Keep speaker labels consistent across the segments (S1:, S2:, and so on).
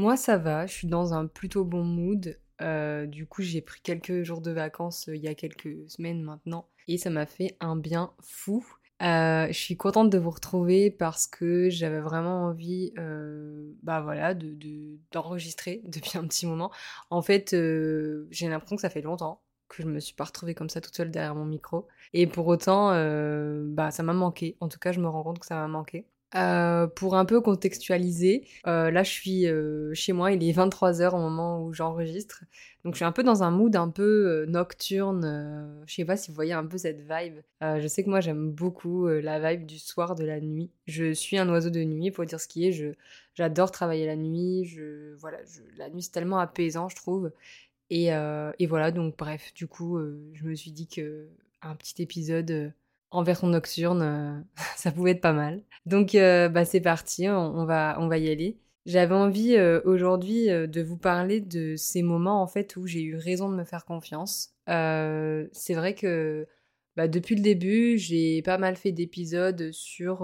S1: Moi ça va, je suis dans un plutôt bon mood. Euh, du coup j'ai pris quelques jours de vacances euh, il y a quelques semaines maintenant et ça m'a fait un bien fou. Euh, je suis contente de vous retrouver parce que j'avais vraiment envie, bah voilà, de, d'enregistrer depuis un petit moment. En fait, j'ai l'impression que ça fait longtemps que je me suis pas retrouvée comme ça toute seule derrière mon micro. Et pour autant, bah ça m'a manqué. En tout cas, je me rends compte que ça m'a manqué. Euh, pour un peu contextualiser, euh, là je suis euh, chez moi, il est 23h au moment où j'enregistre. Donc je suis un peu dans un mood un peu nocturne. je sais pas si vous voyez un peu cette vibe. je sais que moi j'aime beaucoup la vibe du soir, de la nuit. Je suis un oiseau de nuit, pour dire ce qui est. Je, j'adore travailler la nuit. Je, voilà, la nuit c'est tellement apaisant, je trouve. Et, et voilà, donc bref, du coup, je me suis dit que un petit épisode en version nocturne, euh, ça pouvait être pas mal. Donc euh, bah, c'est parti, on, va, on va y aller. J'avais envie euh, aujourd'hui de vous parler de ces moments en fait où j'ai eu raison de me faire confiance. c'est vrai que bah, depuis le début, j'ai pas mal fait d'épisodes sur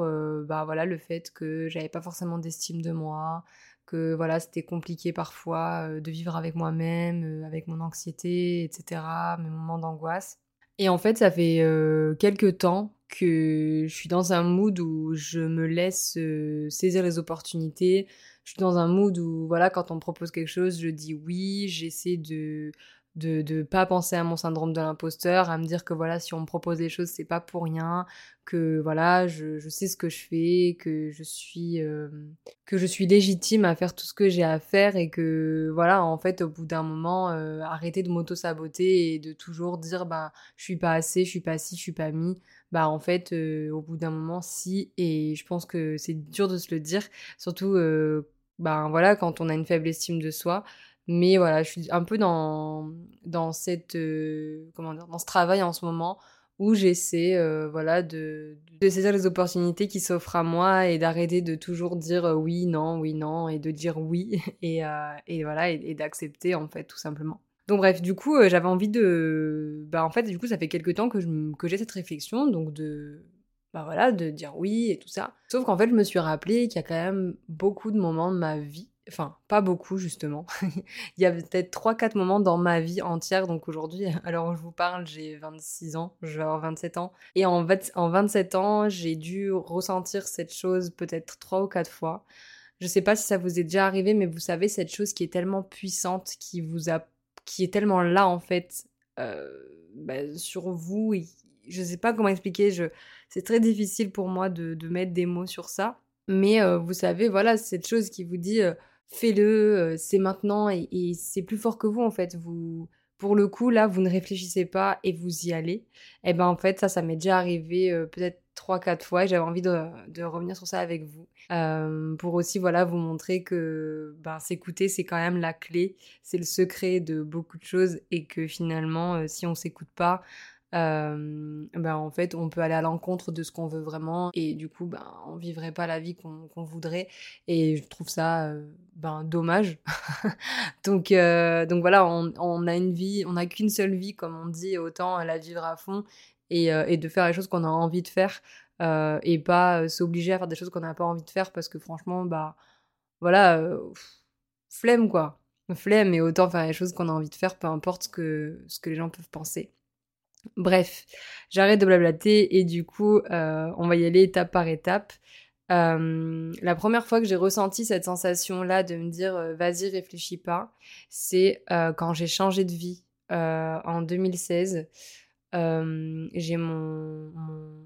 S1: bah, voilà, le fait que j'avais pas forcément d'estime de moi, que voilà, c'était compliqué parfois de vivre avec moi-même, avec mon anxiété, etc., mes moments d'angoisse. Et en fait, ça fait euh, quelques temps que je suis dans un mood où je me laisse euh, saisir les opportunités. Je suis dans un mood où, voilà, quand on me propose quelque chose, je dis oui, j'essaie de de ne pas penser à mon syndrome de l'imposteur, à me dire que voilà, si on me propose des choses, c'est pas pour rien, que voilà, je, sais ce que je fais, que je suis euh, que je suis légitime à faire tout ce que j'ai à faire et que voilà, en fait, au bout d'un moment, euh, arrêter de m'auto-saboter et de toujours dire bah je suis pas assez, je suis pas si, je suis pas mis. Bah en fait, euh, au bout d'un moment, si, et je pense que c'est dur de se le dire, surtout bah voilà, quand on a une faible estime de soi, mais voilà, je suis un peu dans, dans, cette, euh, comment dire, dans ce travail en ce moment où j'essaie euh, voilà, de, saisir les opportunités qui s'offrent à moi et d'arrêter de toujours dire euh, oui, non, oui, non, et de dire oui, et, et voilà, et, d'accepter en fait, tout simplement. Donc bref, du coup, j'avais envie de... Bah en fait, du coup, ça fait quelques temps que, que j'ai cette réflexion, donc de... Bah voilà, de dire oui et tout ça. Sauf qu'en fait, je me suis rappelé qu'il y a quand même beaucoup de moments de ma vie Enfin, pas beaucoup justement. il y a peut-être 3-4 moments dans ma vie entière. Donc aujourd'hui, alors je vous parle, j'ai 26 ans, je vais avoir 27 ans. Et en, en 27 ans, j'ai dû ressentir cette chose peut-être 3 ou 4 fois. Je sais pas si ça vous est déjà arrivé, mais vous savez, cette chose qui est tellement puissante, qui vous a, qui est tellement là en fait, euh, bah, sur vous. Et je sais pas comment expliquer. C'est très difficile pour moi de, de, mettre des mots sur ça. Mais euh, vous savez, voilà, cette chose qui vous dit. Euh, fais-le, euh, c'est maintenant et, c'est plus fort que vous en fait. Vous, pour le coup, là, vous ne réfléchissez pas et vous y allez. Et eh ben en fait, ça, ça m'est déjà arrivé euh, peut-être trois, quatre fois et j'avais envie de, revenir sur ça avec vous. Euh, pour aussi, voilà, vous montrer que ben, s'écouter, c'est quand même la clé, c'est le secret de beaucoup de choses et que finalement, si on s'écoute pas, ben en fait on peut aller à l'encontre de ce qu'on veut vraiment et du coup ben on vivrait pas la vie qu'on voudrait et je trouve ça ben dommage. Donc donc voilà on, a une vie on n'a qu'une seule vie comme on dit autant la vivre à fond et, et de faire les choses qu'on a envie de faire et pas s'obliger à faire des choses qu'on n'a pas envie de faire parce que franchement bah voilà flemme quoi. Flemme et autant faire les choses qu'on a envie de faire peu importe que ce que les gens peuvent penser Bref, j'arrête de blablater et du coup, euh, on va y aller étape par étape. Euh, la première fois que j'ai ressenti cette sensation-là de me dire euh, vas-y, réfléchis pas, c'est quand j'ai changé de vie en 2016, j'ai mon,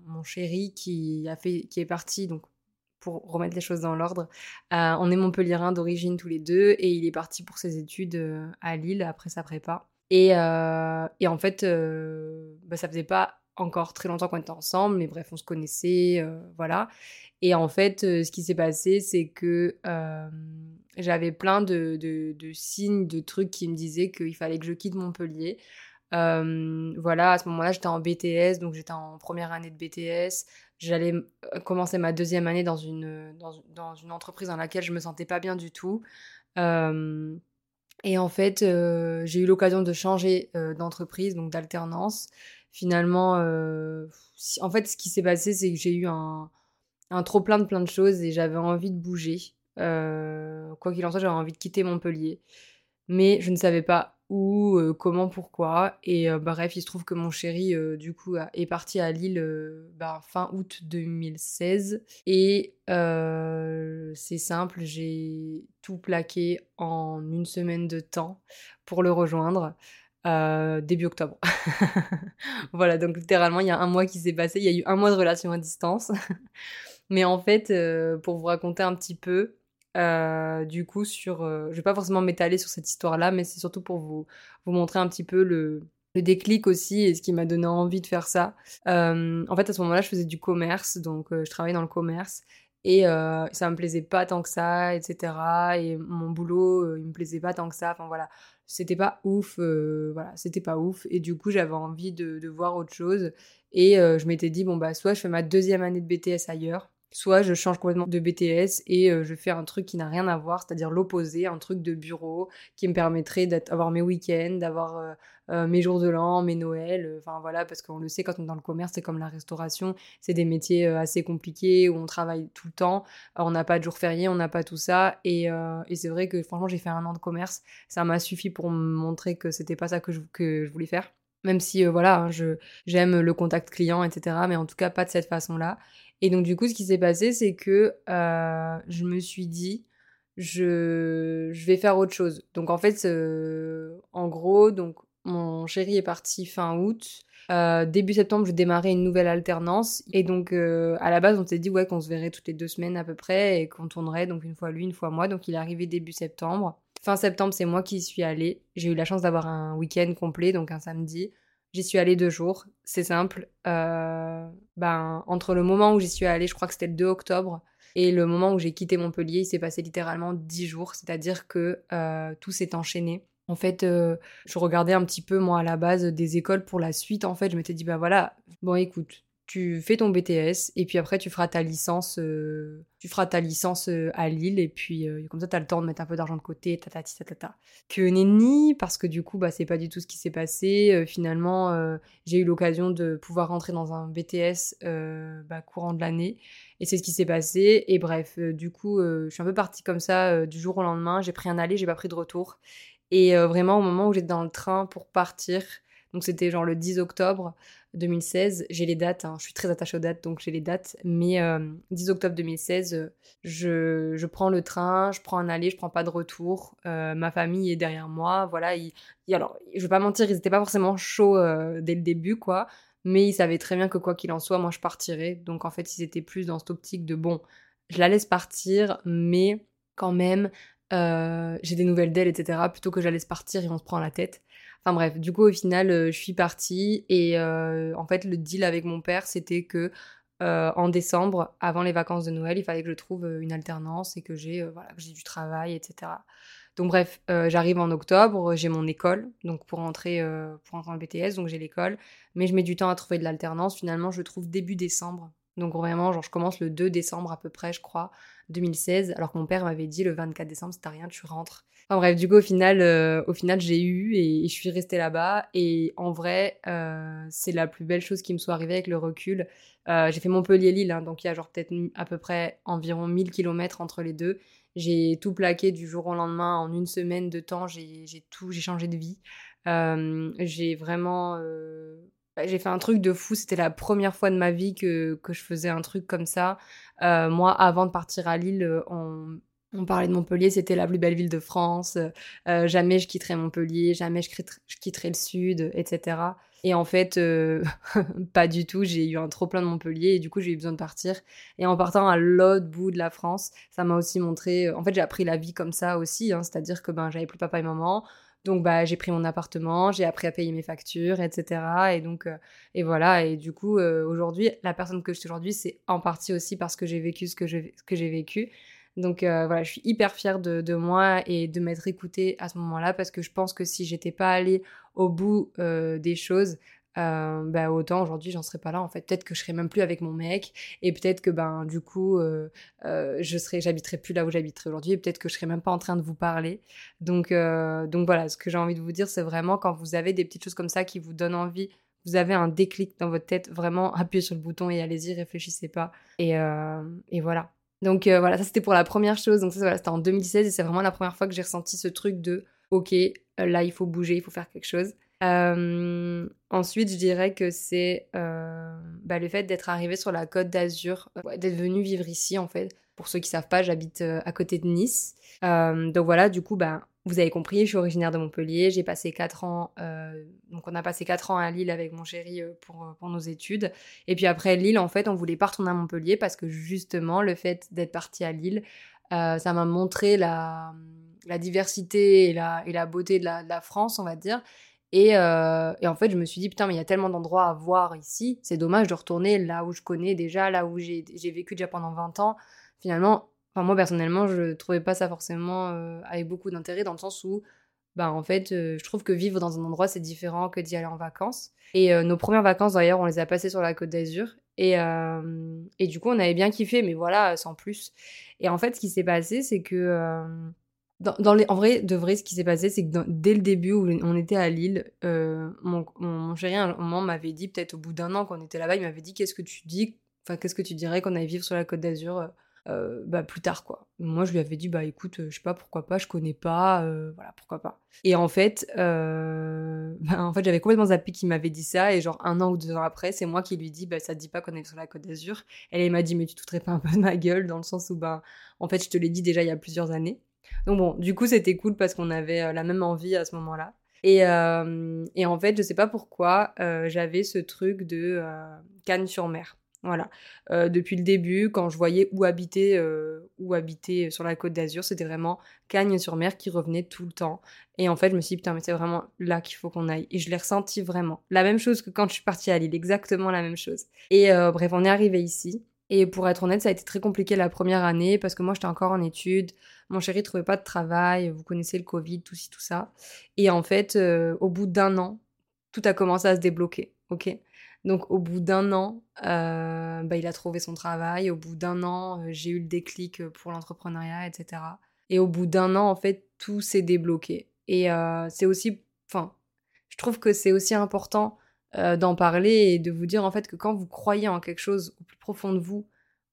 S1: mon, chéri qui, a fait, qui est parti, donc pour remettre les choses dans l'ordre. on est Montpellierin d'origine tous les deux et il est parti pour ses études à Lille après sa prépa. Et, et en fait, bah, ça faisait pas encore très longtemps qu'on était ensemble, mais bref, on se connaissait, voilà. Et en fait, ce qui s'est passé, c'est que j'avais plein de, signes, de trucs qui me disaient qu'il fallait que je quitte Montpellier. voilà, à ce moment-là, j'étais en BTS, donc j'étais en première année de BTS. J'allais commencer ma deuxième année dans, une entreprise dans laquelle je me sentais pas bien du tout. Et en fait, j'ai eu l'occasion de changer d'entreprise, donc d'alternance. Finalement, en fait, ce qui s'est passé, c'est que j'ai eu un, un trop plein de plein de choses et j'avais envie de bouger. Euh, quoi qu'il en soit, j'avais envie de quitter Montpellier. Mais je ne savais pas comment, pourquoi. Et euh, bref, il se trouve que mon chéri, du coup, est parti à Lille bah, fin août 2016. Et c'est simple, j'ai tout plaqué en une semaine de temps pour le rejoindre. début octobre. voilà, donc littéralement, il y a un mois qui s'est passé, il y a eu un mois de relation à distance. Mais en fait, pour vous raconter un petit peu, euh, du coup, sur. Euh, je vais pas forcément m'étaler sur cette histoire-là, mais c'est surtout pour vous, vous montrer un petit peu le, le déclic aussi et ce qui m'a donné envie de faire ça. en fait, à ce moment-là, je faisais du commerce, donc je travaillais dans le commerce. Et ça me plaisait pas tant que ça, etc. Et mon boulot, il me plaisait pas tant que ça. Enfin voilà, c'était pas ouf. voilà, c'était pas ouf. Et du coup, j'avais envie de, de, voir autre chose. Et je m'étais dit, bon, bah, soit je fais ma deuxième année de BTS ailleurs, soit je change complètement de BTS et euh, je fais un truc qui n'a rien à voir, c'est-à-dire l'opposé, un truc de bureau qui me permettrait d'avoir mes week-ends, d'avoir euh, euh, mes jours de l'an, mes Noëls, enfin voilà, parce qu'on le sait quand on est dans le commerce, c'est comme la restauration, c'est des métiers assez compliqués où on travaille tout le temps, on n'a pas de jours fériés, on n'a pas tout ça, et, et c'est vrai que franchement j'ai fait un an de commerce, ça m'a suffi pour me montrer que c'était pas ça que je, que je voulais faire. Même si voilà, hein, je j'aime le contact client, etc. Mais en tout cas pas de cette façon-là. Et donc, du coup, ce qui s'est passé, c'est que euh, je me suis dit, je, je, vais faire autre chose. Donc, en fait, en gros, donc, mon chéri est parti fin août. Euh, début septembre, je démarrais une nouvelle alternance. Et donc, euh, à la base, on s'est dit ouais, qu'on se verrait toutes les deux semaines à peu près et qu'on tournerait donc une fois lui, une fois moi. Donc, il est arrivé début septembre. Fin septembre, c'est moi qui suis allée. J'ai eu la chance d'avoir un week-end complet, donc un samedi. J'y suis allée deux jours, c'est simple. Euh, ben, entre le moment où j'y suis allée, je crois que c'était le 2 octobre, et le moment où j'ai quitté Montpellier, il s'est passé littéralement dix jours, c'est-à-dire que euh, tout s'est enchaîné. En fait, euh, je regardais un petit peu, moi, à la base, des écoles pour la suite. En fait, je m'étais dit, bah voilà, bon, écoute, tu fais ton BTS et puis après tu feras ta licence euh, tu feras ta licence euh, à Lille et puis euh, comme ça tu as le temps de mettre un peu d'argent de côté tatati tatata que nenni parce que du coup bah c'est pas du tout ce qui s'est passé. Finalement j'ai eu l'occasion de pouvoir rentrer dans un BTS bah, courant de l'année et c'est ce qui s'est passé. Et bref du coup je suis un peu partie comme ça du jour au lendemain. J'ai pris un aller j'ai pas pris de retour. Et vraiment au moment où j'étais dans le train pour partir donc c'était genre le 10 octobre 2016. J'ai les dates, hein. je suis très attachée aux dates, donc j'ai les dates. Mais 10 euh, octobre 2016, euh, je, je, prends le train, je prends un aller, je prends pas de retour. Euh, ma famille est derrière moi. Voilà, alors, je vais pas mentir, ils étaient pas forcément chauds dès le début, quoi. Mais ils savaient très bien que quoi qu'il en soit, moi je partirais. Donc en fait, ils étaient plus dans cette optique de bon, je la laisse partir, mais quand même, j'ai des nouvelles d'elle, etc. Plutôt que je la laisse partir et on se prend la tête. Enfin bref, du coup au final euh, je suis partie et euh, en fait le deal avec mon père c'était que euh, en décembre, avant les vacances de Noël, il fallait que je trouve une alternance et que j'ai voilà, du travail, etc. Donc bref, j'arrive en octobre, j'ai mon école, donc pour entrer, pour entrer en BTS, donc j'ai l'école, mais je mets du temps à trouver de l'alternance. Finalement, je trouve début décembre. Donc vraiment, genre je commence le 2 décembre à peu près, je crois, 2016, alors que mon père m'avait dit le 24 décembre, t'as rien, tu rentres. Enfin bref, du coup, au final, euh, au final j'ai eu et, je suis restée là-bas. Et en vrai, euh, c'est la plus belle chose qui me soit arrivée avec le recul. Euh, j'ai fait Montpellier-Lille, hein, donc il y a genre peut-être à peu près environ 1000 km entre les deux. J'ai tout plaqué du jour au lendemain. En une semaine de temps, j'ai tout, j'ai changé de vie. j'ai vraiment bah, j'ai fait un truc de fou. C'était la première fois de ma vie que, que je faisais un truc comme ça. moi, avant de partir à Lille, on, On parlait de Montpellier, c'était la plus belle ville de France. Euh, jamais je quitterai Montpellier, jamais je quitterai, le sud, etc. Et en fait, euh, pas du tout. J'ai eu un trop plein de Montpellier et du coup, j'ai eu besoin de partir. Et en partant à l'autre bout de la France, ça m'a aussi montré. En fait, j'ai appris la vie comme ça aussi. Hein. C'est-à-dire que ben, j'avais plus papa et maman. Donc bah j'ai pris mon appartement, j'ai appris à payer mes factures, etc. Et donc euh, et voilà. Et du coup aujourd'hui, la personne que je suis aujourd'hui, c'est en partie aussi parce que j'ai vécu ce que j'ai vécu. Donc euh, voilà, je suis hyper fière de, moi et de m'être écoutée à ce moment-là parce que je pense que si j'étais pas allée au bout euh, des choses, euh, bah, autant aujourd'hui j'en serais pas là en fait. Peut-être que je serais même plus avec mon mec et peut-être que ben du coup je serais, j'habiterais plus là où j'habiterais aujourd'hui et peut-être que je serais même pas en train de vous parler. Donc voilà, ce que j'ai envie de vous dire, c'est vraiment quand vous avez des petites choses comme ça qui vous donnent envie vous avez un déclic dans votre tête, vraiment appuyez sur le bouton et allez-y, réfléchissez pas. Et voilà. Donc euh, voilà, ça c'était pour la première chose. Donc ça c'était en 2016 et c'est vraiment la première fois que j'ai ressenti ce truc de ok, euh, là il faut bouger, il faut faire quelque chose. Euh, ensuite, je dirais que c'est bah, le fait d'être arrivé sur la côte d'Azur, d'être venu vivre ici en fait. Pour ceux qui savent pas, j'habite à côté de Nice. donc voilà, du coup, bah, vous avez compris, je suis originaire de Montpellier. J'ai passé 4 ans, euh, donc on a passé 4 ans à Lille avec mon chéri euh, pour, euh, pour, nos études. Et puis après Lille, en fait, on voulait pas retourner à Montpellier parce que justement, le fait d'être parti à Lille, ça m'a montré la, la diversité et la, et la beauté de la, de la, France, on va dire. Et, et, en fait, je me suis dit, putain, mais il y a tellement d'endroits à voir ici. C'est dommage de retourner là où je connais déjà, là où j'ai vécu déjà pendant 20 ans. Finalement, Enfin, moi, personnellement, je trouvais pas ça forcément euh, avec beaucoup d'intérêt dans le sens où, bah, en fait, euh, je trouve que vivre dans un endroit, c'est différent que d'y aller en vacances. Et euh, nos premières vacances, d'ailleurs, on les a passées sur la côte d'Azur. Et, et du coup, on avait bien kiffé, mais voilà, sans plus. Et en fait, ce qui s'est passé, c'est que. Dans, les, en vrai, de vrai, ce qui s'est passé, c'est que dès le début où on était à Lille, mon, mon, chéri, à un moment, m'avait dit, peut-être au bout d'un an qu'on était là-bas, il m'avait dit Qu'est-ce que tu dis Enfin, qu'est-ce que tu dirais qu'on allait vivre sur la côte d'Azur euh, bah, plus tard quoi. Moi je lui avais dit bah écoute, euh, je sais pas pourquoi pas, je connais pas, euh, voilà pourquoi pas. Et en fait, bah, en fait j'avais complètement zappé qu'il m'avait dit ça et genre un an ou deux ans après, c'est moi qui lui dis bah ça te dit pas qu'on est sur la Côte d'Azur. Elle m'a dit mais tu te pas un peu de ma gueule dans le sens où bah en fait je te l'ai dit déjà il y a plusieurs années. Donc bon, du coup c'était cool parce qu'on avait la même envie à ce moment-là. Et, et en fait je sais pas pourquoi j'avais ce truc de Cannes sur mer. Voilà. Euh, depuis le début, quand je voyais où habiter, euh, où habiter sur la côte d'Azur, c'était vraiment Cagnes-sur-Mer qui revenait tout le temps. Et en fait, je me suis dit, putain, mais c'est vraiment là qu'il faut qu'on aille. Et je l'ai ressenti vraiment. La même chose que quand je suis partie à Lille, exactement la même chose. Et euh, bref, on est arrivé ici. Et pour être honnête, ça a été très compliqué la première année parce que moi, j'étais encore en études. Mon chéri trouvait pas de travail. Vous connaissez le Covid, tout ci, tout ça. Et en fait, au bout d'un an, tout a commencé à se débloquer. Ok? Donc au bout d'un an, euh, bah, il a trouvé son travail. Au bout d'un an, euh, j'ai eu le déclic euh, pour l'entrepreneuriat, etc. Et au bout d'un an, en fait, tout s'est débloqué. Et c'est aussi, enfin, je trouve que c'est aussi important d'en parler et de vous dire en fait que quand vous croyez en quelque chose au plus profond de vous,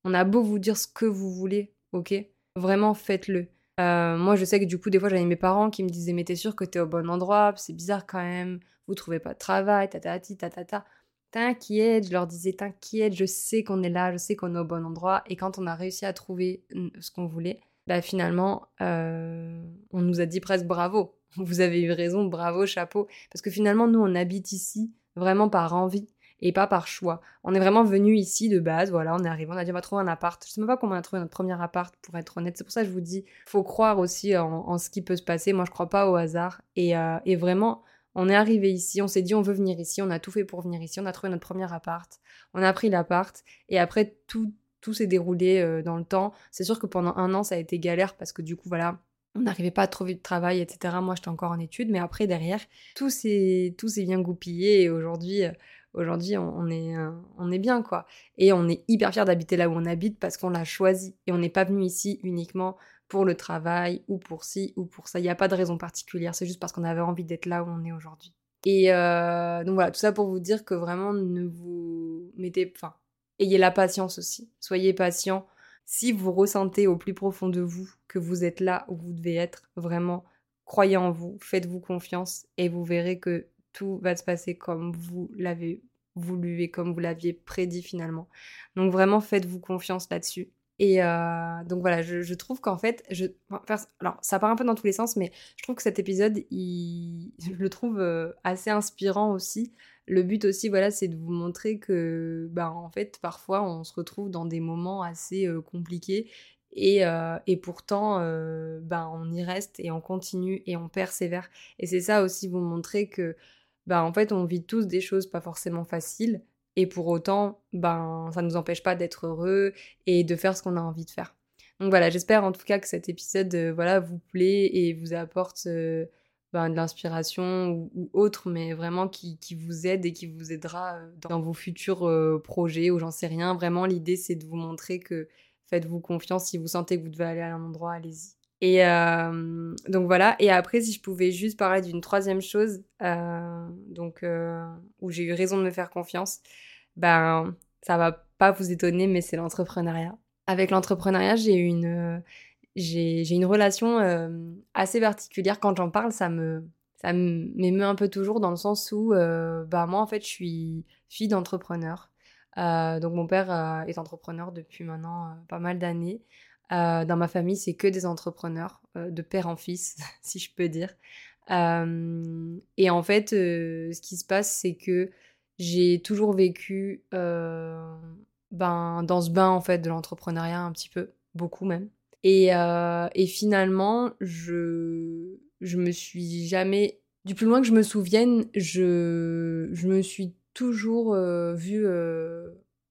S1: on a beau vous dire ce que vous voulez, ok? Vraiment faites-le. moi, je sais que du coup, des fois, j'avais mes parents qui me disaient Mais t'es sûr que t'es au bon endroit? C'est bizarre quand même. Vous trouvez pas de travail, ta ta ta ta ta. T'inquiète, je leur disais t'inquiète, je sais qu'on est là, je sais qu'on est au bon endroit. Et quand on a réussi à trouver ce qu'on voulait, bah finalement, euh, on nous a dit presque bravo. Vous avez eu raison, bravo, chapeau. Parce que finalement, nous, on habite ici vraiment par envie et pas par choix. On est vraiment venu ici de base, voilà, on est arrivé, on a dit on va trouver un appart. Je sais même pas comment on a trouvé notre premier appart, pour être honnête. C'est pour ça que je vous dis, faut croire aussi en, ce qui peut se passer. Moi, je crois pas au hasard. Et, euh, et vraiment, on est arrivé ici, on s'est dit on veut venir ici, on a tout fait pour venir ici, on a trouvé notre premier appart, on a pris l'appart et après tout tout s'est déroulé euh, dans le temps. C'est sûr que pendant un an ça a été galère parce que du coup voilà on n'arrivait pas à trouver de travail, etc. Moi, j'étais encore en études, mais après, derrière, tout s'est, tout s'est bien goupillé et aujourd'hui, euh, aujourd'hui, on, est, euh, on est bien, quoi. Et on est hyper fiers d'habiter là où on habite parce qu'on l'a choisi et on n'est pas venu ici uniquement pour le travail ou pour ci ou pour ça. Il n'y a pas de raison particulière, c'est juste parce qu'on avait envie d'être là où on est aujourd'hui. Et euh, donc voilà, tout ça pour vous dire que vraiment ne vous mettez, enfin, ayez la patience aussi. Soyez patient. Si vous ressentez au plus profond de vous que vous êtes là où vous devez être, vraiment, croyez en vous, faites-vous confiance et vous verrez que tout va se passer comme vous l'avez voulu et comme vous l'aviez prédit finalement. Donc vraiment, faites-vous confiance là-dessus. Et donc voilà, je, trouve qu'en fait, alors ça part un peu dans tous les sens, mais je trouve que cet épisode, il, je le trouve assez inspirant aussi. Le but aussi, voilà, c'est de vous montrer que, bah, en fait, parfois, on se retrouve dans des moments assez compliqués et, et pourtant, bah, on y reste et on continue et on persévère. Et c'est ça aussi, vous montrer que, bah, en fait, on vit tous des choses pas forcément faciles, et pour autant, ben, ça ne nous empêche pas d'être heureux et de faire ce qu'on a envie de faire. Donc voilà, j'espère en tout cas que cet épisode euh, voilà, vous plaît et vous apporte euh, ben, de l'inspiration ou, autre, mais vraiment qui, vous aide et qui vous aidera euh, dans vos futurs projets ou j'en sais rien. Vraiment, l'idée, c'est de vous montrer que faites-vous confiance. Si vous sentez que vous devez aller à un endroit, allez-y. Et donc voilà. Et après, si je pouvais juste parler d'une troisième chose, donc où j'ai eu raison de me faire confiance, ben ça va pas vous étonner, mais c'est l'entrepreneuriat. Avec l'entrepreneuriat, j'ai une j'ai une relation assez particulière. Quand j'en parle, ça me ça m'émeut un peu toujours dans le sens où bah moi en fait je suis fille d'entrepreneur. donc mon père est entrepreneur depuis maintenant pas mal d'années. Euh, dans ma famille, c'est que des entrepreneurs, euh, de père en fils, si je peux dire. Euh, et en fait, ce qui se passe, c'est que j'ai toujours vécu ben, dans ce bain en fait de l'entrepreneuriat un petit peu, beaucoup même. Et, et finalement, je, je me suis jamais, du plus loin que je me souvienne, je, je me suis toujours vue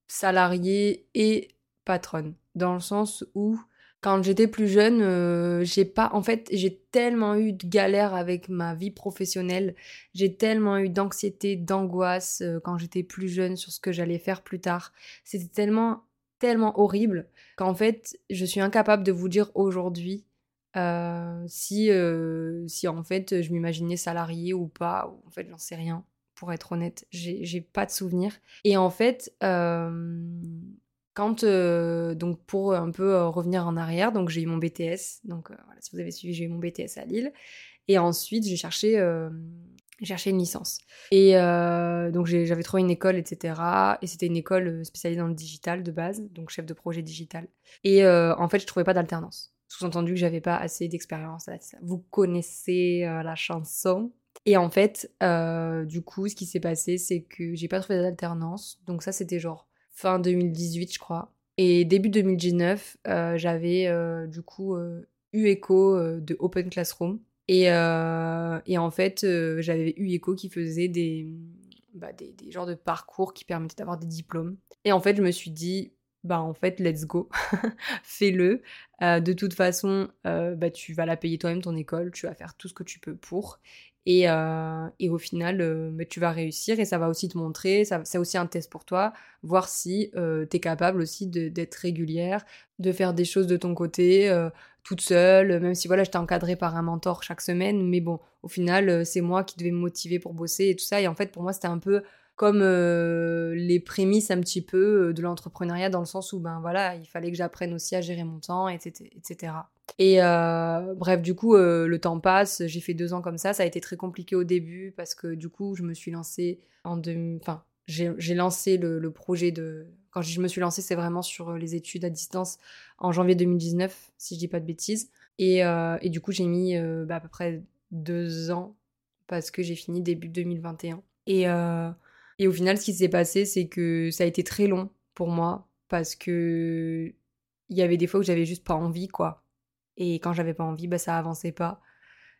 S1: salariée et patronne dans le sens où quand j'étais plus jeune, euh, j'ai pas en fait, j'ai tellement eu de galères avec ma vie professionnelle, j'ai tellement eu d'anxiété, d'angoisse euh, quand j'étais plus jeune sur ce que j'allais faire plus tard. C'était tellement tellement horrible qu'en fait, je suis incapable de vous dire aujourd'hui euh, si si en fait je m'imaginais salarié ou pas, en fait, j'en sais rien pour être honnête, j'ai pas de souvenir. Et en fait, euh, donc pour un peu euh, revenir en arrière, donc j'ai eu mon BTS, donc euh, si vous avez suivi, j'ai eu mon BTS à Lille. Et ensuite, j'ai cherché, cherché une licence. Et donc j'avais trouvé une école, etc. Et c'était une école spécialisée dans le digital de base, donc chef de projet digital. Et en fait, je trouvais pas d'alternance. Sous-entendu que j'avais pas assez d'expérience. Vous connaissez la chanson. Et en fait, du coup, ce qui s'est passé, c'est que j'ai pas trouvé d'alternance. Donc ça, c'était genre fin 2018, je crois. Et début 2019, euh, j'avais euh, du coup euh, eu écho de Open Classroom. Et, et en fait, j'avais eu écho qui faisait des, bah, des, des, genres de parcours qui permettaient d'avoir des diplômes. Et en fait, je me suis dit, bah en fait, let's go, fais-le. de toute façon, bah, tu vas la payer toi-même ton école, tu vas faire tout ce que tu peux pour. Et, euh, et au final, euh, tu vas réussir et ça va aussi te montrer, c'est aussi un test pour toi, voir si euh, tu es capable aussi d'être régulière, de faire des choses de ton côté, toute seule, même si voilà, j'étais encadrée par un mentor chaque semaine, mais bon, au final, c'est moi qui devais me motiver pour bosser et tout ça. Et en fait, pour moi, c'était un peu comme les prémices un petit peu de l'entrepreneuriat dans le sens où ben voilà il fallait que j'apprenne aussi à gérer mon temps etc etc et euh, bref, du coup, euh, le temps passe. J'ai fait deux ans comme ça. Ça a été très compliqué au début parce que du coup, je me suis lancée en deux... Enfin, j'ai lancé le, projet de... Quand je me suis lancée, c'est vraiment sur euh, les études à distance en janvier 2019, si je dis pas de bêtises. Et, et du coup, j'ai mis bah, à peu près deux ans parce que j'ai fini début 2021. Et, et au final, ce qui s'est passé, c'est que ça a été très long pour moi parce que il y avait des fois où j'avais juste pas envie, quoi. Et quand j'avais pas envie, bah, ça avançait pas.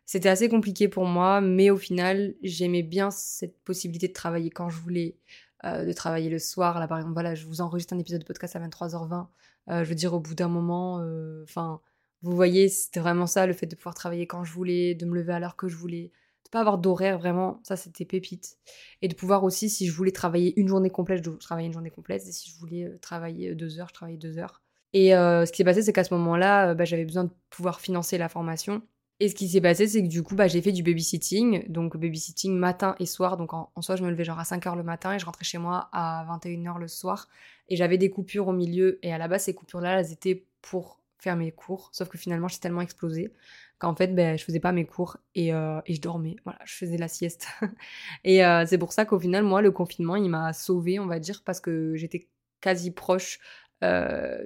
S1: C'était assez compliqué pour moi, mais au final, j'aimais bien cette possibilité de travailler quand je voulais, euh, de travailler le soir. Là, par exemple, voilà, je vous enregistre un épisode de podcast à 23h20. Euh, je veux dire, au bout d'un moment, euh, enfin, vous voyez, c'était vraiment ça, le fait de pouvoir travailler quand je voulais, de me lever à l'heure que je voulais, de pas avoir d'horaire, vraiment, ça, c'était pépite. Et de pouvoir aussi, si je voulais travailler une journée complète, je travaillais une journée complète, et si je voulais travailler deux heures, je travaillais deux heures. Et euh, ce qui s'est passé, c'est qu'à ce moment-là, euh, bah, j'avais besoin de pouvoir financer la formation. Et ce qui s'est passé, c'est que du coup, bah, j'ai fait du babysitting, donc babysitting matin et soir. Donc en, soi, je me levais genre à 5h le matin et je rentrais chez moi à 21h le soir. Et j'avais des coupures au milieu. Et à la base, ces coupures-là, elles étaient pour faire mes cours. Sauf que finalement, j'ai tellement explosé qu'en fait, ben, je faisais pas mes cours et, euh, et, je dormais. Voilà, je faisais la sieste. et c'est pour ça qu'au final, moi, le confinement, il m'a sauvée, on va dire, parce que j'étais quasi proche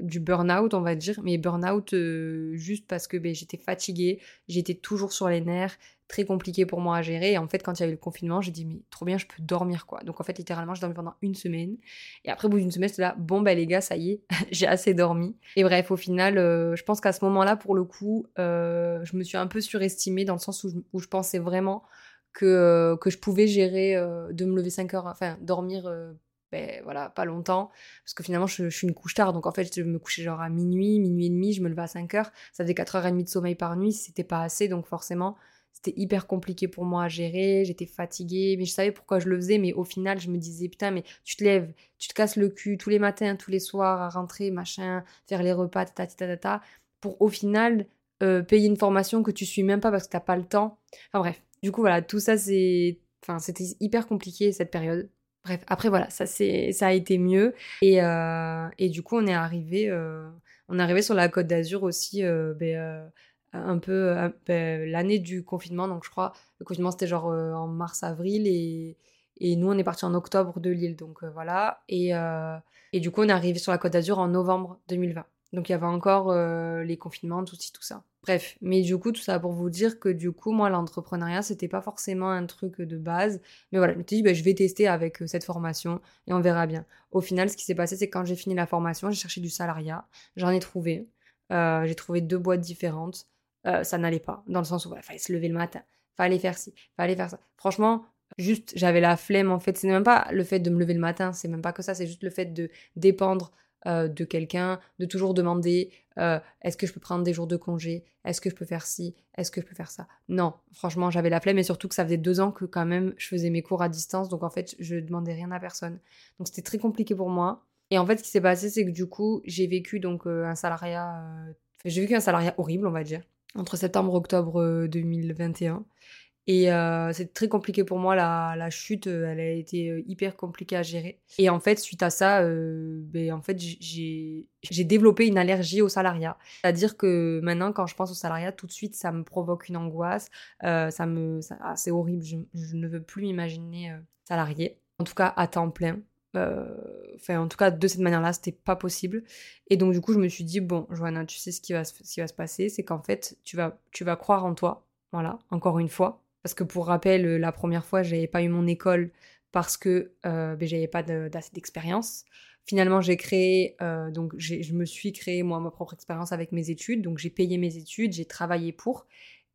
S1: du burn-out, on va dire, mais burn-out juste parce que ben, j'étais fatiguée, j'étais toujours sur les nerfs, très compliqué pour moi à gérer. Et en fait, quand il y a eu le confinement, j'ai dit, mais trop bien, je peux dormir, quoi. Donc en fait, littéralement, je dormi pendant une semaine. Et après, au bout d'une semaine, j'étais là, bon, ben les gars, ça y est, j'ai assez dormi. Et bref, au final, je pense qu'à ce moment-là, pour le coup, je me suis un peu surestimée dans le sens où je, où je pensais vraiment que, que je pouvais gérer de me lever 5 heures, enfin, dormir ben, voilà, pas longtemps, parce que finalement, je, suis une couche tard, donc en fait, je me couchais genre à minuit, minuit et demi, je me levais à 5 heures, ça faisait 4h30 de sommeil par nuit, c'était pas assez, donc forcément, c'était hyper compliqué pour moi à gérer, j'étais fatiguée, mais je savais pourquoi je le faisais, mais au final, je me disais, putain, mais tu te lèves, tu te casses le cul tous les matins, tous les soirs, à rentrer, machin, faire les repas, ta ta ta pour au final euh, payer une formation que tu suis même pas parce que t'as pas le temps. Enfin bref, du coup, voilà, tout ça, c'est. Enfin, c'était hyper compliqué cette période. Bref, après voilà, ça ça a été mieux et, euh, et du coup on est arrivé euh, on est arrivé sur la Côte d'Azur aussi ben, un peu ben, l'année du confinement donc je crois le confinement c'était genre en mars avril et, et nous on est parti en octobre de Lille donc voilà et et du coup on est arrivé sur la Côte d'Azur en novembre 2020 donc il y avait encore les confinements tout tout ça Bref, mais du coup, tout ça pour vous dire que du coup, moi, l'entrepreneuriat, c'était pas forcément un truc de base. Mais voilà, je me suis dit, bah, je vais tester avec euh, cette formation et on verra bien. Au final, ce qui s'est passé, c'est que quand j'ai fini la formation, j'ai cherché du salariat. J'en ai trouvé. Euh, j'ai trouvé deux boîtes différentes. Euh, ça n'allait pas, dans le sens où il fallait se lever le matin, fallait faire ci, fallait faire ça. Franchement, juste, j'avais la flemme en fait. C'est même pas le fait de me lever le matin, c'est même pas que ça, c'est juste le fait de dépendre euh, de quelqu'un, de toujours demander euh, est-ce que je peux prendre des jours de congé, est-ce que je peux faire ci, est-ce que je peux faire ça? Non, franchement, j'avais la flemme et surtout que ça faisait deux ans que quand même je faisais mes cours à distance, donc en fait, je demandais rien à personne. Donc c'était très compliqué pour moi. Et en fait, ce qui s'est passé, c'est que du coup, j'ai vécu donc un salariat, j'ai vécu un salariat horrible, on va dire, entre septembre et octobre 2021. Et euh, c'est très compliqué pour moi, la, chute, euh, elle a été euh, hyper compliquée à gérer. Et en fait, suite à ça, ben, en fait, j'ai développé une allergie au salariat. C'est-à-dire que maintenant, quand je pense au salariat, tout de suite, ça me provoque une angoisse. ça me, ah, c'est horrible, je, je, ne veux plus imaginer salarié. En tout cas, à temps plein. Enfin, en tout cas, de cette manière-là, c'était pas possible. Et donc, du coup, je me suis dit, bon, Joanna, tu sais ce qui va, ce qui va se passer, c'est qu'en fait, tu vas, tu vas croire en toi. Voilà, encore une fois parce que pour rappel, euh, la première fois, j'avais pas eu mon école parce que euh, ben, j'avais pas d'assez d'expérience. Finalement, j'ai créé, euh, donc je me suis créé moi ma propre expérience avec mes études. Donc j'ai payé mes études, j'ai travaillé pour.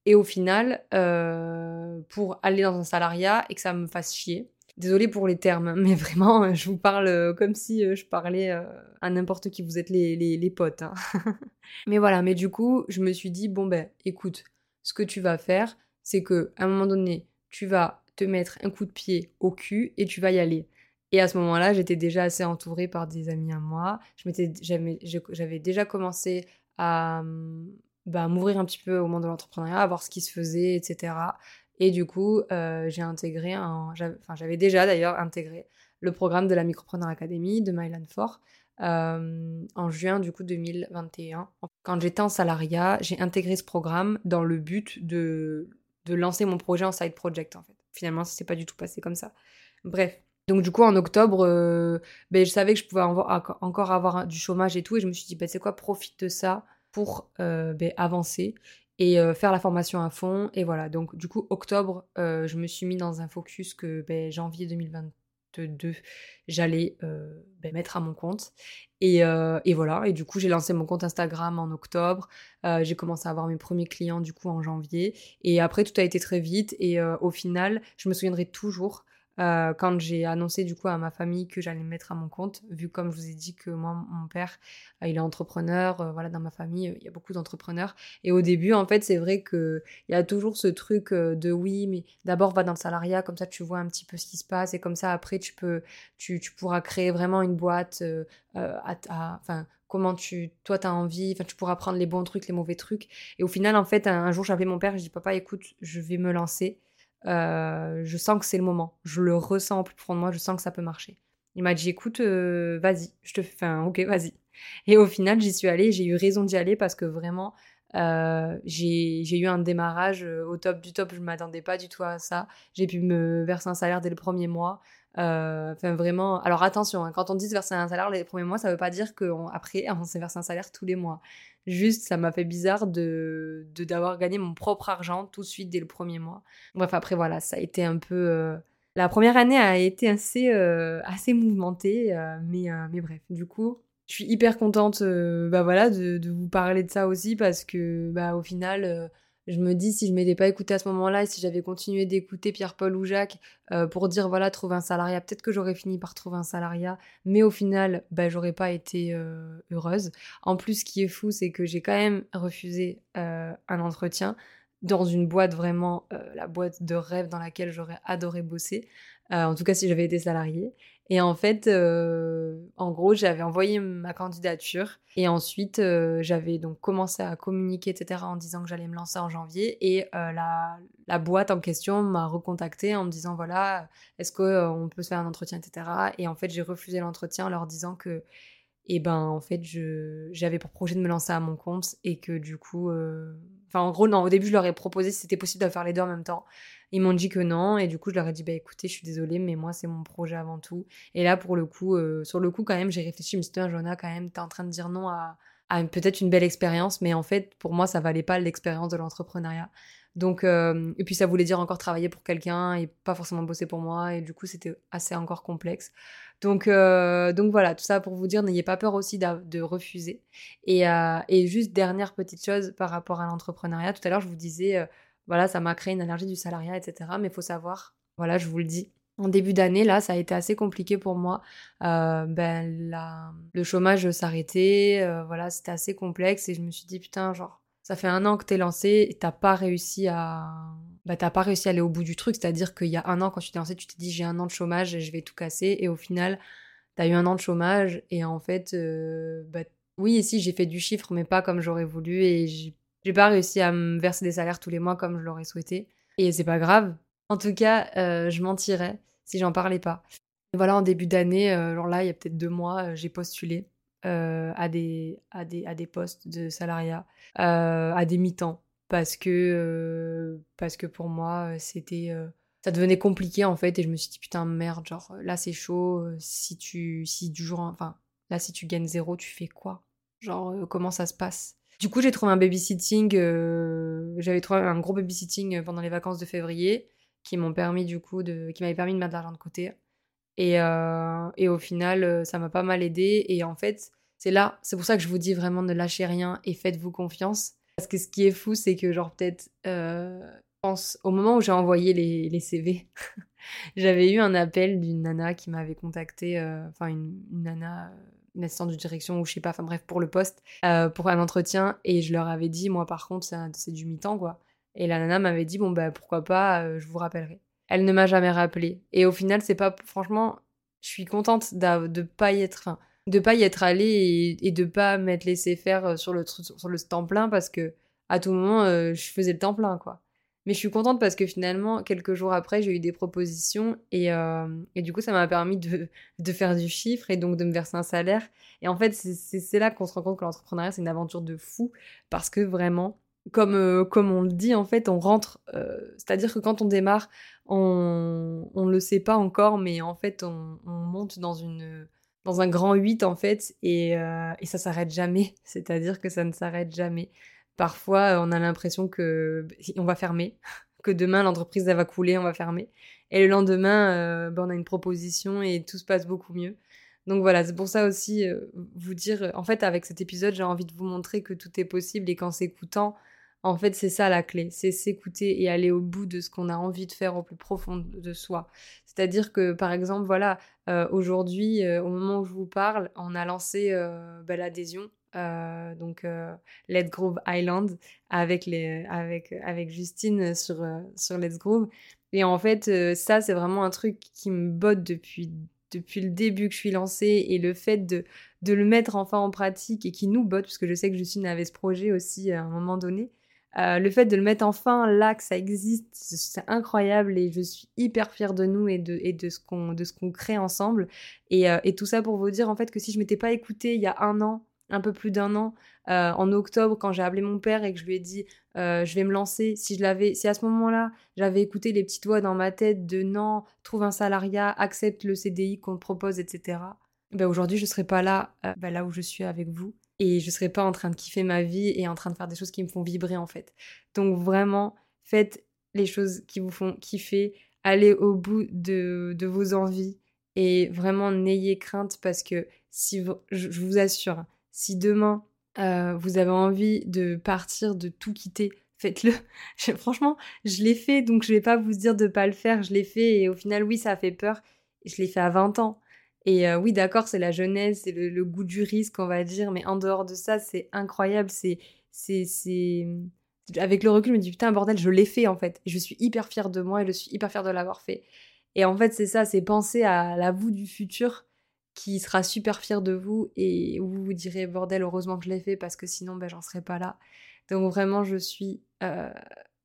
S1: Et au final, euh, pour aller dans un salariat et que ça me fasse chier. Désolée pour les termes, mais vraiment, je vous parle comme si je parlais à n'importe qui. Vous êtes les, les, les potes. Hein. mais voilà, mais du coup, je me suis dit, bon ben, écoute, ce que tu vas faire, c'est que à un moment donné, tu vas te mettre un coup de pied au cul et tu vas y aller. Et à ce moment-là, j'étais déjà assez entourée par des amis à moi. J'avais déjà commencé à bah, m'ouvrir un petit peu au monde de l'entrepreneuriat, à voir ce qui se faisait, etc. Et du coup, euh, j'ai intégré, enfin j'avais déjà d'ailleurs intégré le programme de la Micropreneur Academy de Mylan Fort euh, en juin du coup 2021. Quand j'étais en salariat, j'ai intégré ce programme dans le but de de lancer mon projet en side project en fait. Finalement, ça s'est pas du tout passé comme ça. Bref. Donc du coup, en octobre, euh, ben, je savais que je pouvais encore avoir du chômage et tout, et je me suis dit, ben, c'est quoi, profite de ça pour euh, ben, avancer et euh, faire la formation à fond. Et voilà, donc du coup, octobre, je me suis mis dans un focus que ben, janvier 2022, j'allais ben, mettre à mon compte. Et, et, voilà, et du coup j'ai lancé mon compte Instagram en octobre, j'ai commencé à avoir mes premiers clients du coup en janvier, et après tout a été très vite, et au final je me souviendrai toujours euh, quand j'ai annoncé du coup à ma famille que j'allais me mettre à mon compte, vu comme je vous ai dit que moi, mon père, euh, il est entrepreneur, euh, voilà, dans ma famille, il y a beaucoup d'entrepreneurs. Et au début, en fait, c'est vrai qu'il y a toujours ce truc de oui, mais d'abord va dans le salariat, comme ça tu vois un petit peu ce qui se passe, et comme ça après tu peux, tu, tu pourras créer vraiment une boîte à, enfin, comment tu toi tu as envie. Enfin tu pourras prendre les bons trucs les mauvais trucs. Et au final en fait un, un jour appelé mon père je dis papa écoute je vais me lancer euh, je sens que c'est le moment. Je le ressens au plus profond de moi, je sens que ça peut marcher. Il m'a dit, écoute, euh, vas-y, je te fais un ok, vas-y. Et au final, j'y suis allée, j'ai eu raison d'y aller parce que vraiment, euh, j'ai eu un démarrage au top du top, je ne m'attendais pas du tout à ça. J'ai pu me verser un salaire dès le premier mois. Enfin, vraiment. Alors, attention, hein, quand on dit se verser un salaire les premiers mois, ça veut pas dire qu'après, on, on s'est versé un salaire tous les mois. Juste, ça m'a fait bizarre de d'avoir gagné mon propre argent tout de suite dès le premier mois. Bref, après, voilà, ça a été un peu. La première année a été assez, assez mouvementée, mais, mais bref, du coup, je suis hyper contente bah voilà, de, de, vous parler de ça aussi parce que bah, au final je me dis si je m'étais pas écouté à ce moment-là et si j'avais continué d'écouter Pierre-Paul ou Jacques euh, pour dire voilà trouver un salariat, peut-être que j'aurais fini par trouver un salariat, mais au final bah j'aurais pas été euh, heureuse. En plus, ce qui est fou, c'est que j'ai quand même refusé euh, un entretien dans une boîte vraiment la boîte de rêve dans laquelle j'aurais adoré bosser. en tout cas si j'avais été salariée. Et en fait, euh, en gros, j'avais envoyé ma candidature et ensuite euh, j'avais donc commencé à communiquer, etc., en disant que j'allais me lancer en janvier. Et euh, la, la, boîte en question m'a recontacté en me disant voilà, est-ce qu'on peut se faire un entretien, etc. Et en fait, j'ai refusé l'entretien en leur disant que, eh ben, en fait, j'avais pour projet de me lancer à mon compte et que du coup, enfin, en gros, non, au début, je leur ai proposé si c'était possible de faire les deux en même temps. Ils m'ont dit que non, et du coup, je leur ai dit, bah écoutez, je suis désolée, mais moi, c'est mon projet avant tout. Et là, pour le coup, euh, sur le coup, quand même, j'ai réfléchi, je me suis dit, Jonah, quand même, t'es en train de dire non à, peut-être une belle expérience, mais en fait, pour moi, ça valait pas l'expérience de l'entrepreneuriat. Donc, euh, et puis ça voulait dire encore travailler pour quelqu'un et pas forcément bosser pour moi, et du coup, c'était assez encore complexe. Donc, euh, donc voilà, tout ça pour vous dire, n'ayez pas peur aussi de refuser. Et, et, juste dernière petite chose par rapport à l'entrepreneuriat, tout à l'heure, je vous disais voilà, ça m'a créé une allergie du salariat, etc. Mais il faut savoir, voilà, je vous le dis. En début d'année, là, ça a été assez compliqué pour moi. Euh, ben, la, le chômage s'arrêtait, euh, voilà, c'était assez complexe et je me suis dit, putain, genre, ça fait un an que t'es lancé et t'as pas réussi à, bah, t'as pas réussi à aller au bout du truc. C'est-à-dire qu'il y a un an, quand tu t'es lancé, tu t'es dit, j'ai un an de chômage et je vais tout casser. Et au final, t'as eu un an de chômage et en fait, bah, oui, ici, j'ai fait du chiffre, mais pas comme j'aurais voulu et j'ai j'ai pas réussi à me verser des salaires tous les mois comme je l'aurais souhaité. Et c'est pas grave. En tout cas, euh, je mentirais si j'en parlais pas. Voilà, en début d'année, euh, là, il y a peut-être deux mois, euh, j'ai postulé à, des, à, des, à des postes de salariat, à des mi-temps. Parce que, parce que pour moi, c'était ça devenait compliqué en fait et je me suis dit putain merde genre là c'est chaud si tu si du jour enfin là si tu gagnes zéro tu fais quoi? Genre comment ça se passe? Du coup, j'ai trouvé un babysitting. Euh, j'avais trouvé un gros babysitting pendant les vacances de février qui m'ont permis du coup qui m'avait permis de mettre de l'argent de côté. Et, euh, et au final, euh, ça m'a pas mal aidé. Et en fait, c'est là, c'est pour ça que je vous dis vraiment ne lâchez rien et faites-vous confiance. Parce que ce qui est fou, c'est que genre peut-être, euh, pense au moment où j'ai envoyé les, les CV, j'avais eu un appel d'une nana qui m'avait contacté, enfin une, nana une assistante de direction ou je sais pas, enfin bref, pour le poste, euh, pour un entretien. Et je leur avais dit, moi par contre, c'est du mi-temps, quoi. Et la nana m'avait dit, bon, bah pourquoi pas, euh, je vous rappellerai. Elle ne m'a jamais rappelé. Et au final, c'est pas, franchement, je suis contente de pas y être, de pas y être allée et, de pas m'être laissé faire euh, sur le, sur temps plein parce que à tout moment, je faisais le temps plein, quoi. Mais je suis contente parce que finalement, quelques jours après, j'ai eu des propositions et, euh, et du coup, ça m'a permis de, de, faire du chiffre et donc de me verser un salaire. Et en fait, c'est là qu'on se rend compte que l'entrepreneuriat, c'est une aventure de fou parce que vraiment, comme, euh, comme on le dit, en fait, on rentre. Euh, c'est-à-dire que quand on démarre, on ne le sait pas encore, mais en fait, on, on monte dans une dans un grand 8 en fait et, et ça s'arrête jamais c'est-à-dire que ça ne s'arrête jamais Parfois, on a l'impression que on va fermer, que demain l'entreprise va couler, on va fermer. Et le lendemain, euh, ben, on a une proposition et tout se passe beaucoup mieux. Donc voilà, c'est pour ça aussi euh, vous dire, en fait, avec cet épisode, j'ai envie de vous montrer que tout est possible et qu'en s'écoutant, en fait, c'est ça la clé, c'est s'écouter et aller au bout de ce qu'on a envie de faire au plus profond de soi. C'est-à-dire que, par exemple, voilà, euh, aujourd'hui, au moment où je vous parle, on a lancé ben, l'adhésion euh, donc euh, Let's Groove Island avec, les, avec, avec Justine sur, euh, sur Let's Groove. Et en fait, ça, c'est vraiment un truc qui me botte depuis, depuis le début que je suis lancée et le fait de, de le mettre enfin en pratique et qui nous botte, parce que je sais que Justine avait ce projet aussi à un moment donné. le fait de le mettre enfin là, que ça existe, c'est incroyable et je suis hyper fière de nous et de, et de ce qu'on qu'on crée ensemble. Et, et, tout ça pour vous dire en fait que si je m'étais pas écoutée il y a un an un peu plus d'un an, euh, en octobre, quand j'ai appelé mon père et que je lui ai dit je vais me lancer, si je l'avais, si à ce moment-là j'avais écouté les petites voix dans ma tête de non, trouve un salariat, accepte le CDI qu'on te propose, etc. Ben aujourd'hui je serais pas là, ben là où je suis avec vous et je serais pas en train de kiffer ma vie et en train de faire des choses qui me font vibrer en fait. Donc vraiment, faites les choses qui vous font kiffer, allez au bout de, de vos envies et vraiment n'ayez crainte parce que si je, vous assure, si demain euh, vous avez envie de partir, de tout quitter, faites-le. Franchement, je l'ai fait, donc je vais pas vous dire de pas le faire. Je l'ai fait et au final, oui, ça a fait peur. Je l'ai fait à 20 ans. Et euh, oui, d'accord, c'est la jeunesse, c'est le, goût du risque, on va dire, mais en dehors de ça, c'est incroyable. C'est, c'est, c'est, avec le recul, je me dis putain, bordel, je l'ai fait en fait. Je suis hyper fière de moi et je suis hyper fière de l'avoir fait. Et en fait, c'est ça, c'est penser à la vous du futur qui sera super fier de vous et vous vous direz bordel, heureusement que je l'ai fait parce que sinon, ben, j'en serais pas là. Donc vraiment, je suis, euh,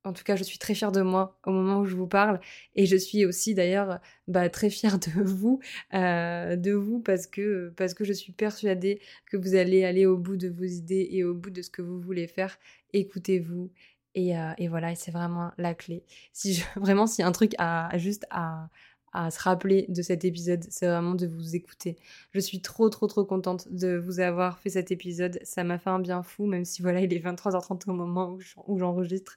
S1: en tout cas, je suis très fière de moi au moment où je vous parle et je suis aussi d'ailleurs bah, très fière de vous, euh, de vous parce que parce que je suis persuadée que vous allez aller au bout de vos idées et au bout de ce que vous voulez faire. Écoutez-vous et, euh, et voilà, c'est vraiment la clé. Si je, vraiment, s'il y a un truc à, juste à, à se rappeler de cet épisode, c'est vraiment de vous écouter. Je suis trop, trop, trop contente de vous avoir fait cet épisode. Ça m'a fait un bien fou, même si voilà, il est 23h30 au moment où j'enregistre.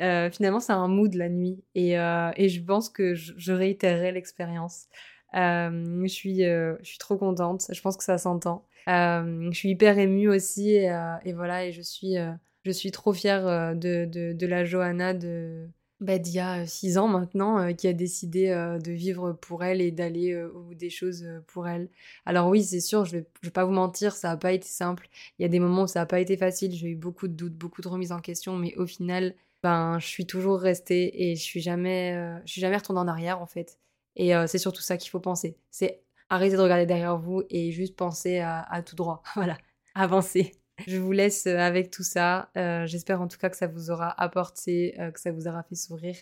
S1: Euh, finalement, c'est un mood la nuit. Et, euh, je pense que je, réitérerai l'expérience. Euh, je, suis, trop contente. Je pense que ça s'entend. je suis hyper émue aussi. Et, voilà, et je suis je suis trop fière de, de, la Johanna de, bah, d'il y a six ans maintenant, qui a décidé de vivre pour elle et d'aller au bout des choses pour elle. Alors oui, c'est sûr, je vais, vais pas vous mentir, ça n'a pas été simple. Il y a des moments où ça n'a pas été facile, j'ai eu beaucoup de doutes, beaucoup de remises en question, mais au final, ben, je suis toujours restée et je suis jamais, je suis jamais retournée en arrière en fait. Et c'est surtout ça qu'il faut penser. C'est arrêter de regarder derrière vous et juste penser à, à tout droit. Voilà, avancer. Je vous laisse euh, avec tout ça. Euh, j'espère en tout cas que ça vous aura apporté, euh, que ça vous aura fait sourire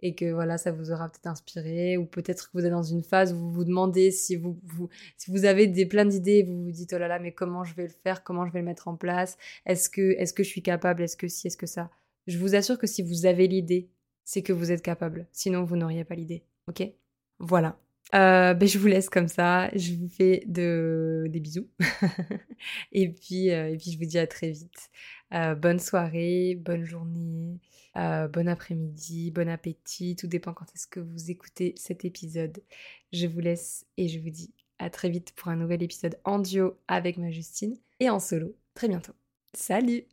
S1: et que voilà, ça vous aura peut-être inspiré ou peut-être que vous êtes dans une phase où vous vous demandez si vous, vous si vous avez des plein d'idées, vous vous dites oh là là, mais comment je vais le faire, comment je vais le mettre en place, est-ce que est-ce que je suis capable, est-ce que si, est-ce que ça? Je vous assure que si vous avez l'idée, c'est que vous êtes capable. Sinon, vous n'auriez pas l'idée. Ok? Voilà. Euh, ben, je vous laisse comme ça. Je vous fais de... des bisous. et, puis, euh, et puis, je vous dis à très vite. Euh, bonne soirée, bonne journée, bon après-midi, bon appétit. Tout dépend quand est-ce que vous écoutez cet épisode. Je vous laisse et je vous dis à très vite pour un nouvel épisode en duo avec ma Justine et en solo très bientôt. Salut